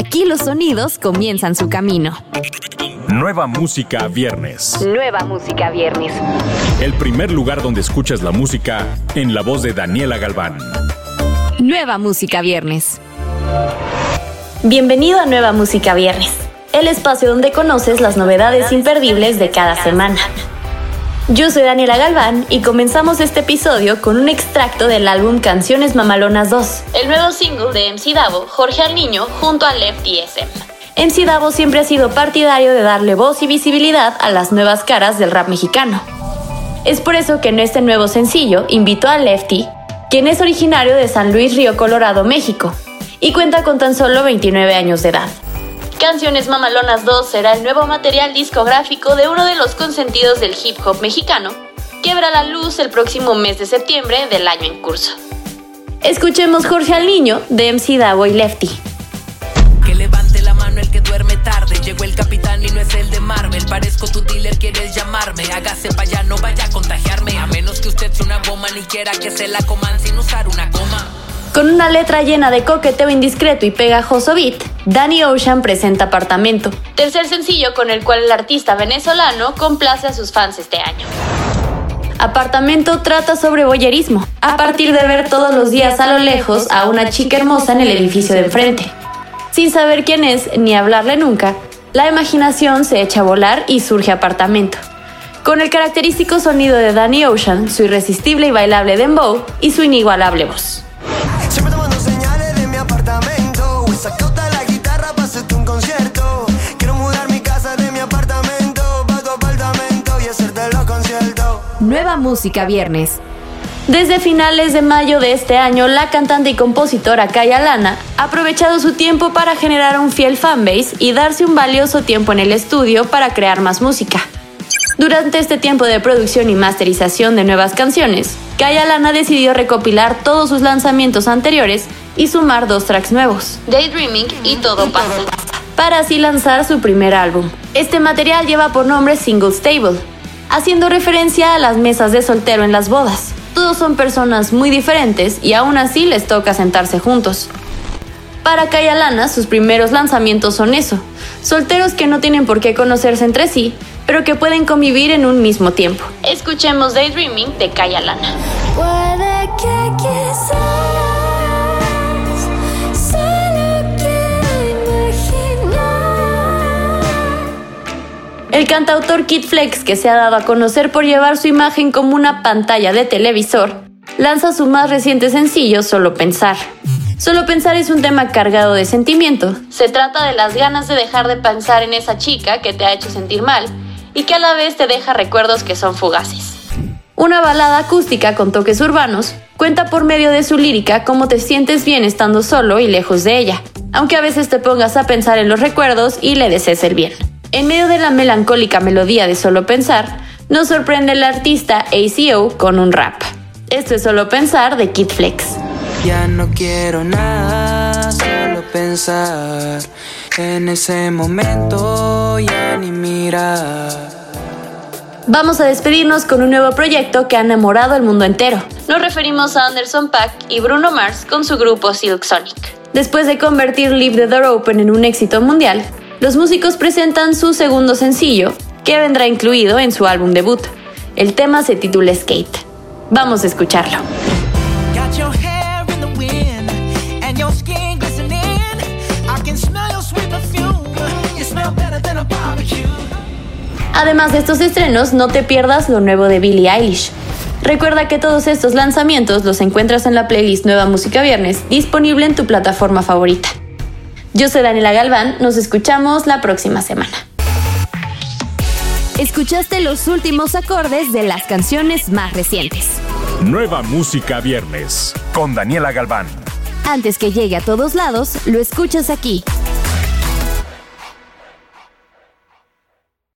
Aquí los sonidos comienzan su camino. Nueva música viernes. Nueva música viernes. El primer lugar donde escuchas la música en la voz de Daniela Galván. Nueva música viernes. Bienvenido a Nueva Música Viernes, el espacio donde conoces las novedades imperdibles de cada semana. Yo soy Daniela Galván y comenzamos este episodio con un extracto del álbum Canciones Mamalonas 2, el nuevo single de MC Davo, Jorge al Niño, junto a Lefty SM. MC Davo siempre ha sido partidario de darle voz y visibilidad a las nuevas caras del rap mexicano. Es por eso que en este nuevo sencillo invitó a Lefty, quien es originario de San Luis Río Colorado, México, y cuenta con tan solo 29 años de edad. Canciones Mamalonas 2 será el nuevo material discográfico de uno de los consentidos del hip hop mexicano, que verá la luz el próximo mes de septiembre del año en curso. Escuchemos Jorge al Niño de MC Davo y Lefty. Que levante la mano el que duerme tarde. Llegó el capitán y no es el de Marvel. Parezco tu dealer, quieres llamarme. Hágase pa' allá, no vaya a contagiarme. A menos que usted sea una goma, ni quiera que se la coman sin usar una coma. Con una letra llena de coqueteo indiscreto y pegajoso beat, Danny Ocean presenta Apartamento, tercer sencillo con el cual el artista venezolano complace a sus fans este año. Apartamento trata sobre boyerismo, a partir de ver todos los días a lo lejos a una chica hermosa en el edificio de enfrente. Sin saber quién es ni hablarle nunca, la imaginación se echa a volar y surge Apartamento. Con el característico sonido de Danny Ocean, su irresistible y bailable dembow y su inigualable voz. Nueva música viernes. Desde finales de mayo de este año, la cantante y compositora Kaya Lana ha aprovechado su tiempo para generar un fiel fanbase y darse un valioso tiempo en el estudio para crear más música. Durante este tiempo de producción y masterización de nuevas canciones, Kaya Lana decidió recopilar todos sus lanzamientos anteriores y sumar dos tracks nuevos, Daydreaming y Todo pasa, para así lanzar su primer álbum. Este material lleva por nombre Single Stable, haciendo referencia a las mesas de soltero en las bodas. Todos son personas muy diferentes y aún así les toca sentarse juntos. Para Kaya Lana, sus primeros lanzamientos son eso, solteros que no tienen por qué conocerse entre sí, pero que pueden convivir en un mismo tiempo. Escuchemos Daydreaming de Kaya Lana. Puede que quizás cantautor Kid Flex, que se ha dado a conocer por llevar su imagen como una pantalla de televisor, lanza su más reciente sencillo, Solo Pensar. Solo Pensar es un tema cargado de sentimiento. Se trata de las ganas de dejar de pensar en esa chica que te ha hecho sentir mal y que a la vez te deja recuerdos que son fugaces. Una balada acústica con toques urbanos cuenta por medio de su lírica cómo te sientes bien estando solo y lejos de ella, aunque a veces te pongas a pensar en los recuerdos y le desees el bien. En medio de la melancólica melodía de Solo Pensar, nos sorprende el artista ACO con un rap. Esto es Solo Pensar de Kid Flex. Ya no quiero nada, solo pensar en ese momento, ya ni mirar. Vamos a despedirnos con un nuevo proyecto que ha enamorado al mundo entero. Nos referimos a Anderson Paak y Bruno Mars con su grupo Silk Sonic. Después de convertir Leave the Door Open en un éxito mundial, los músicos presentan su segundo sencillo, que vendrá incluido en su álbum debut. El tema se titula Skate. Vamos a escucharlo. Además de estos estrenos, no te pierdas lo nuevo de Billie Eilish. Recuerda que todos estos lanzamientos los encuentras en la playlist Nueva Música Viernes, disponible en tu plataforma favorita. Yo soy Daniela Galván, nos escuchamos la próxima semana. Escuchaste los últimos acordes de las canciones más recientes. Nueva música viernes con Daniela Galván. Antes que llegue a todos lados, lo escuchas aquí.